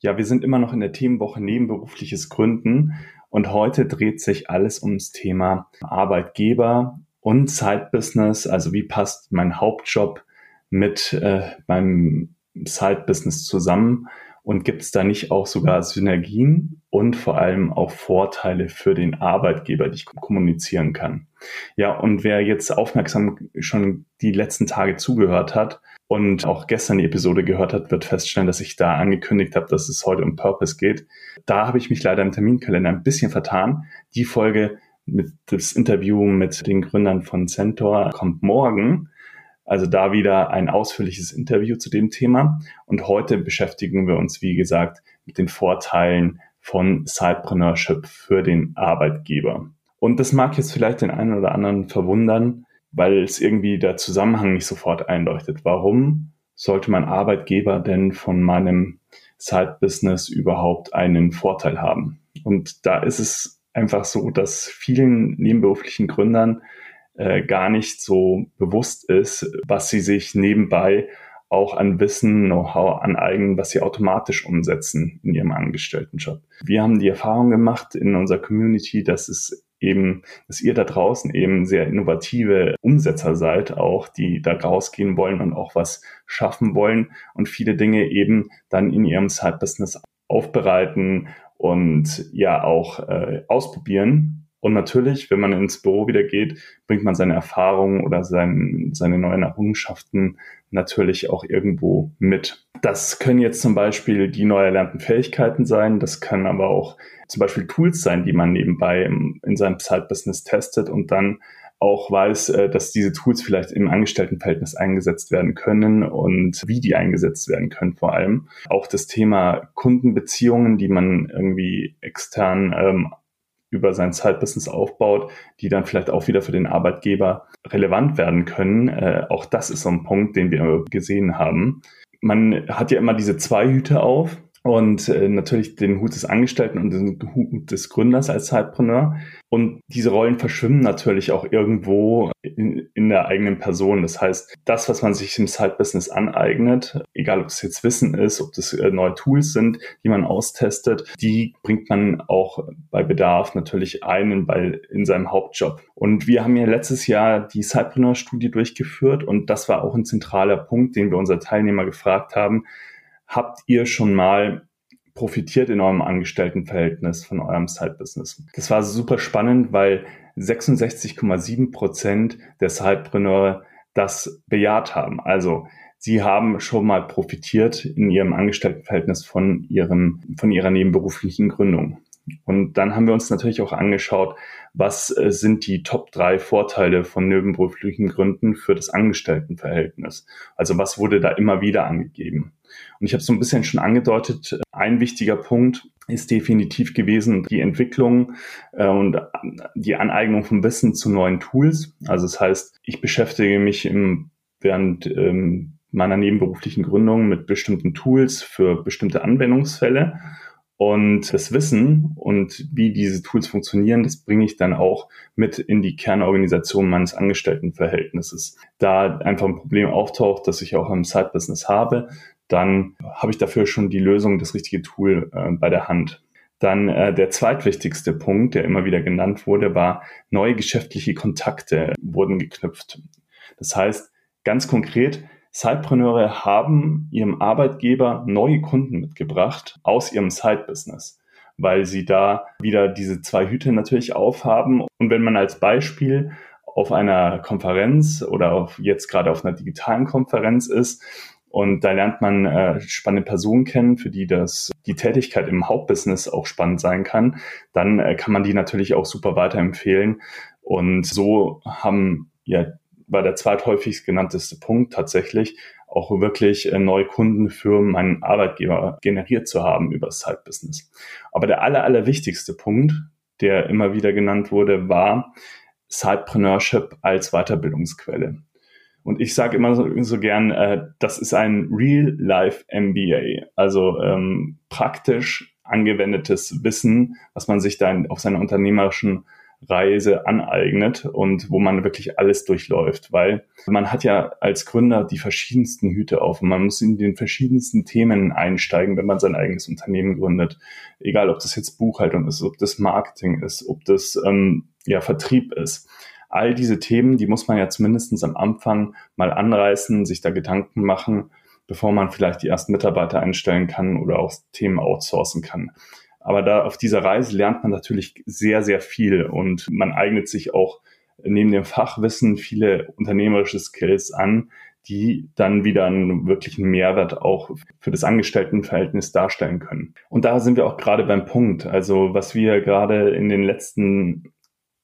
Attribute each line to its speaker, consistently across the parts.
Speaker 1: Ja, wir sind immer noch in der Themenwoche nebenberufliches Gründen und heute dreht sich alles ums Thema Arbeitgeber und Side-Business. Also wie passt mein Hauptjob mit äh, meinem Side-Business zusammen? Und gibt es da nicht auch sogar Synergien und vor allem auch Vorteile für den Arbeitgeber, die ich kommunizieren kann? Ja, und wer jetzt aufmerksam schon die letzten Tage zugehört hat, und auch gestern die Episode gehört hat, wird feststellen, dass ich da angekündigt habe, dass es heute um Purpose geht. Da habe ich mich leider im Terminkalender ein bisschen vertan. Die Folge mit das Interview mit den Gründern von Centaur kommt morgen. Also da wieder ein ausführliches Interview zu dem Thema. Und heute beschäftigen wir uns, wie gesagt, mit den Vorteilen von Sidepreneurship für den Arbeitgeber. Und das mag jetzt vielleicht den einen oder anderen verwundern, weil es irgendwie der Zusammenhang nicht sofort einleuchtet. Warum sollte mein Arbeitgeber denn von meinem Side-Business überhaupt einen Vorteil haben? Und da ist es einfach so, dass vielen nebenberuflichen Gründern äh, gar nicht so bewusst ist, was sie sich nebenbei auch an Wissen, Know-how aneignen, was sie automatisch umsetzen in ihrem Angestelltenjob. Wir haben die Erfahrung gemacht in unserer Community, dass es eben, dass ihr da draußen eben sehr innovative Umsetzer seid, auch die da rausgehen wollen und auch was schaffen wollen und viele Dinge eben dann in ihrem Side-Business aufbereiten und ja auch äh, ausprobieren. Und natürlich, wenn man ins Büro wieder geht, bringt man seine Erfahrungen oder sein, seine neuen Errungenschaften natürlich auch irgendwo mit. Das können jetzt zum Beispiel die neu erlernten Fähigkeiten sein, das kann aber auch zum Beispiel Tools sein, die man nebenbei im, in seinem Side-Business testet und dann auch weiß, äh, dass diese Tools vielleicht im Angestelltenverhältnis eingesetzt werden können und wie die eingesetzt werden können vor allem. Auch das Thema Kundenbeziehungen, die man irgendwie extern ähm, über sein Side-Business aufbaut, die dann vielleicht auch wieder für den Arbeitgeber relevant werden können. Äh, auch das ist so ein Punkt, den wir gesehen haben. Man hat ja immer diese zwei Hüte auf und äh, natürlich den Hut des Angestellten und den Hut des Gründers als Zeitpreneur. Und diese Rollen verschwimmen natürlich auch irgendwo in, in der eigenen Person. Das heißt, das, was man sich im Side-Business aneignet, egal ob es jetzt Wissen ist, ob das äh, neue Tools sind, die man austestet, die bringt man auch bei Bedarf natürlich ein bei, in seinem Hauptjob. Und wir haben ja letztes Jahr die Sidepreneur-Studie durchgeführt und das war auch ein zentraler Punkt, den wir unsere Teilnehmer gefragt haben habt ihr schon mal profitiert in eurem Angestelltenverhältnis von eurem Side-Business? Das war super spannend, weil 66,7 Prozent der Sidepreneure das bejaht haben. Also sie haben schon mal profitiert in ihrem Angestelltenverhältnis von ihrem, von ihrer nebenberuflichen Gründung. Und dann haben wir uns natürlich auch angeschaut, was äh, sind die Top drei Vorteile von nebenberuflichen Gründen für das Angestelltenverhältnis? Also was wurde da immer wieder angegeben? Und ich habe so ein bisschen schon angedeutet, ein wichtiger Punkt ist definitiv gewesen die Entwicklung äh, und die Aneignung von Wissen zu neuen Tools. Also das heißt, ich beschäftige mich im, während ähm, meiner nebenberuflichen Gründung mit bestimmten Tools für bestimmte Anwendungsfälle. Und das Wissen und wie diese Tools funktionieren, das bringe ich dann auch mit in die Kernorganisation meines Angestelltenverhältnisses. Da einfach ein Problem auftaucht, das ich auch im Side-Business habe, dann habe ich dafür schon die Lösung, das richtige Tool äh, bei der Hand. Dann äh, der zweitwichtigste Punkt, der immer wieder genannt wurde, war, neue geschäftliche Kontakte wurden geknüpft. Das heißt, ganz konkret, Sidepreneure haben ihrem Arbeitgeber neue Kunden mitgebracht aus ihrem Side-Business, weil sie da wieder diese zwei Hüte natürlich aufhaben. Und wenn man als Beispiel auf einer Konferenz oder auf, jetzt gerade auf einer digitalen Konferenz ist, und da lernt man äh, spannende Personen kennen, für die das die Tätigkeit im Hauptbusiness auch spannend sein kann. Dann äh, kann man die natürlich auch super weiterempfehlen. Und so haben ja war der zweithäufigst genannteste Punkt tatsächlich auch wirklich äh, neue Kunden für meinen Arbeitgeber generiert zu haben über das Side-Business. Aber der aller, aller wichtigste Punkt, der immer wieder genannt wurde, war Sidepreneurship als Weiterbildungsquelle. Und ich sage immer so, so gern, äh, das ist ein Real-Life-MBA, also ähm, praktisch angewendetes Wissen, was man sich dann auf seiner unternehmerischen Reise aneignet und wo man wirklich alles durchläuft, weil man hat ja als Gründer die verschiedensten Hüte auf und man muss in den verschiedensten Themen einsteigen, wenn man sein eigenes Unternehmen gründet. Egal, ob das jetzt Buchhaltung ist, ob das Marketing ist, ob das ähm, ja Vertrieb ist. All diese Themen, die muss man ja zumindest am Anfang mal anreißen, sich da Gedanken machen, bevor man vielleicht die ersten Mitarbeiter einstellen kann oder auch Themen outsourcen kann. Aber da auf dieser Reise lernt man natürlich sehr, sehr viel und man eignet sich auch neben dem Fachwissen viele unternehmerische Skills an, die dann wieder einen wirklichen Mehrwert auch für das Angestelltenverhältnis darstellen können. Und da sind wir auch gerade beim Punkt. Also was wir gerade in den letzten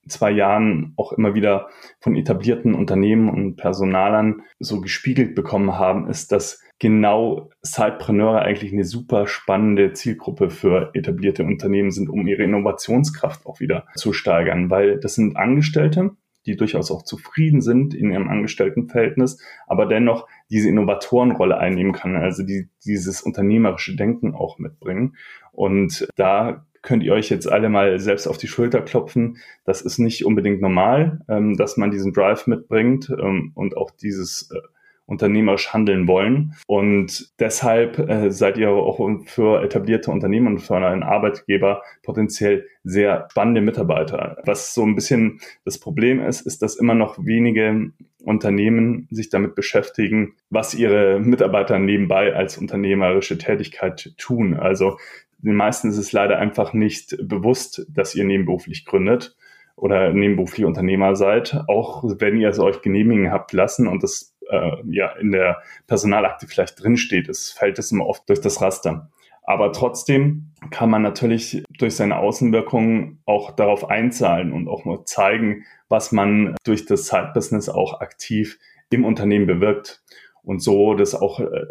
Speaker 1: zwei Jahren auch immer wieder von etablierten Unternehmen und Personalern so gespiegelt bekommen haben, ist, dass genau Sidepreneure eigentlich eine super spannende Zielgruppe für etablierte Unternehmen sind, um ihre Innovationskraft auch wieder zu steigern, weil das sind Angestellte, die durchaus auch zufrieden sind in ihrem Angestelltenverhältnis, aber dennoch diese Innovatorenrolle einnehmen kann, also die, dieses unternehmerische Denken auch mitbringen. Und da könnt ihr euch jetzt alle mal selbst auf die Schulter klopfen. Das ist nicht unbedingt normal, ähm, dass man diesen Drive mitbringt ähm, und auch dieses äh, unternehmerisch handeln wollen. Und deshalb äh, seid ihr auch für etablierte Unternehmen und für einen Arbeitgeber potenziell sehr spannende Mitarbeiter. Was so ein bisschen das Problem ist, ist, dass immer noch wenige Unternehmen sich damit beschäftigen, was ihre Mitarbeiter nebenbei als unternehmerische Tätigkeit tun. Also den meisten ist es leider einfach nicht bewusst, dass ihr nebenberuflich gründet oder nebenberuflich Unternehmer seid, auch wenn ihr es euch genehmigen habt lassen und das äh, ja in der Personalakte vielleicht drinsteht, es fällt es immer oft durch das Raster. Aber trotzdem kann man natürlich durch seine Außenwirkungen auch darauf einzahlen und auch mal zeigen, was man durch das Side-Business auch aktiv im Unternehmen bewirkt und so das auch äh,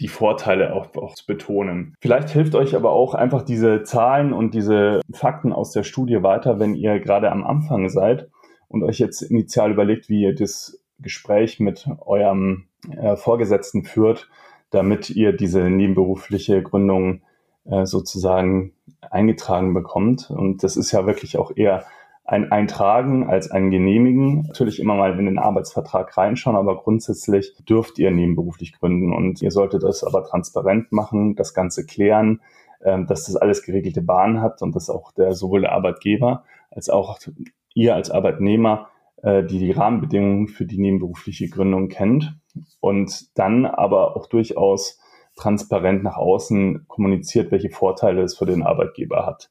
Speaker 1: die Vorteile auch, auch zu betonen. Vielleicht hilft euch aber auch einfach diese Zahlen und diese Fakten aus der Studie weiter, wenn ihr gerade am Anfang seid und euch jetzt initial überlegt, wie ihr das Gespräch mit eurem äh, Vorgesetzten führt, damit ihr diese nebenberufliche Gründung äh, sozusagen eingetragen bekommt. Und das ist ja wirklich auch eher ein Eintragen als ein Genehmigen. Natürlich immer mal in den Arbeitsvertrag reinschauen, aber grundsätzlich dürft ihr nebenberuflich gründen und ihr solltet es aber transparent machen, das Ganze klären, äh, dass das alles geregelte Bahn hat und dass auch der sowohl der Arbeitgeber als auch ihr als Arbeitnehmer äh, die die Rahmenbedingungen für die nebenberufliche Gründung kennt und dann aber auch durchaus transparent nach außen kommuniziert, welche Vorteile es für den Arbeitgeber hat.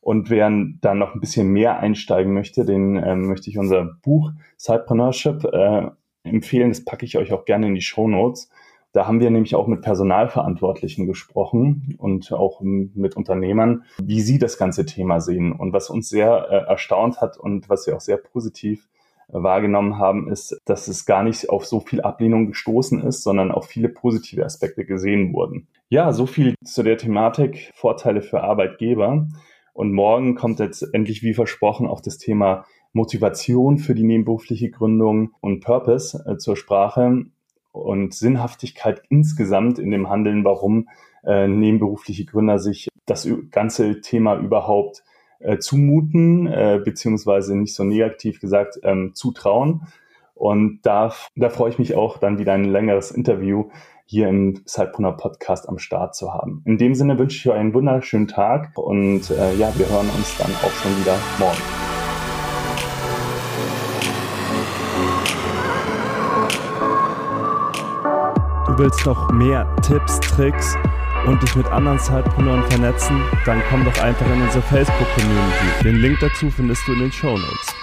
Speaker 1: Und wer dann noch ein bisschen mehr einsteigen möchte, den äh, möchte ich unser Buch Sidepreneurship äh, empfehlen. Das packe ich euch auch gerne in die Show Notes. Da haben wir nämlich auch mit Personalverantwortlichen gesprochen und auch mit Unternehmern, wie sie das ganze Thema sehen. Und was uns sehr äh, erstaunt hat und was wir auch sehr positiv äh, wahrgenommen haben, ist, dass es gar nicht auf so viel Ablehnung gestoßen ist, sondern auch viele positive Aspekte gesehen wurden. Ja, so viel zu der Thematik Vorteile für Arbeitgeber. Und morgen kommt jetzt endlich, wie versprochen, auch das Thema Motivation für die nebenberufliche Gründung und Purpose äh, zur Sprache und Sinnhaftigkeit insgesamt in dem Handeln, warum äh, nebenberufliche Gründer sich das ganze Thema überhaupt äh, zumuten, äh, beziehungsweise nicht so negativ gesagt ähm, zutrauen. Und da, da freue ich mich auch, dann wieder ein längeres Interview hier im Zeitbrunner Podcast am Start zu haben. In dem Sinne wünsche ich euch einen wunderschönen Tag und äh, ja, wir hören uns dann auch schon wieder morgen.
Speaker 2: Du willst noch mehr Tipps, Tricks und dich mit anderen Zeitpreneuren vernetzen? Dann komm doch einfach in unsere Facebook-Community. Den Link dazu findest du in den Show Notes.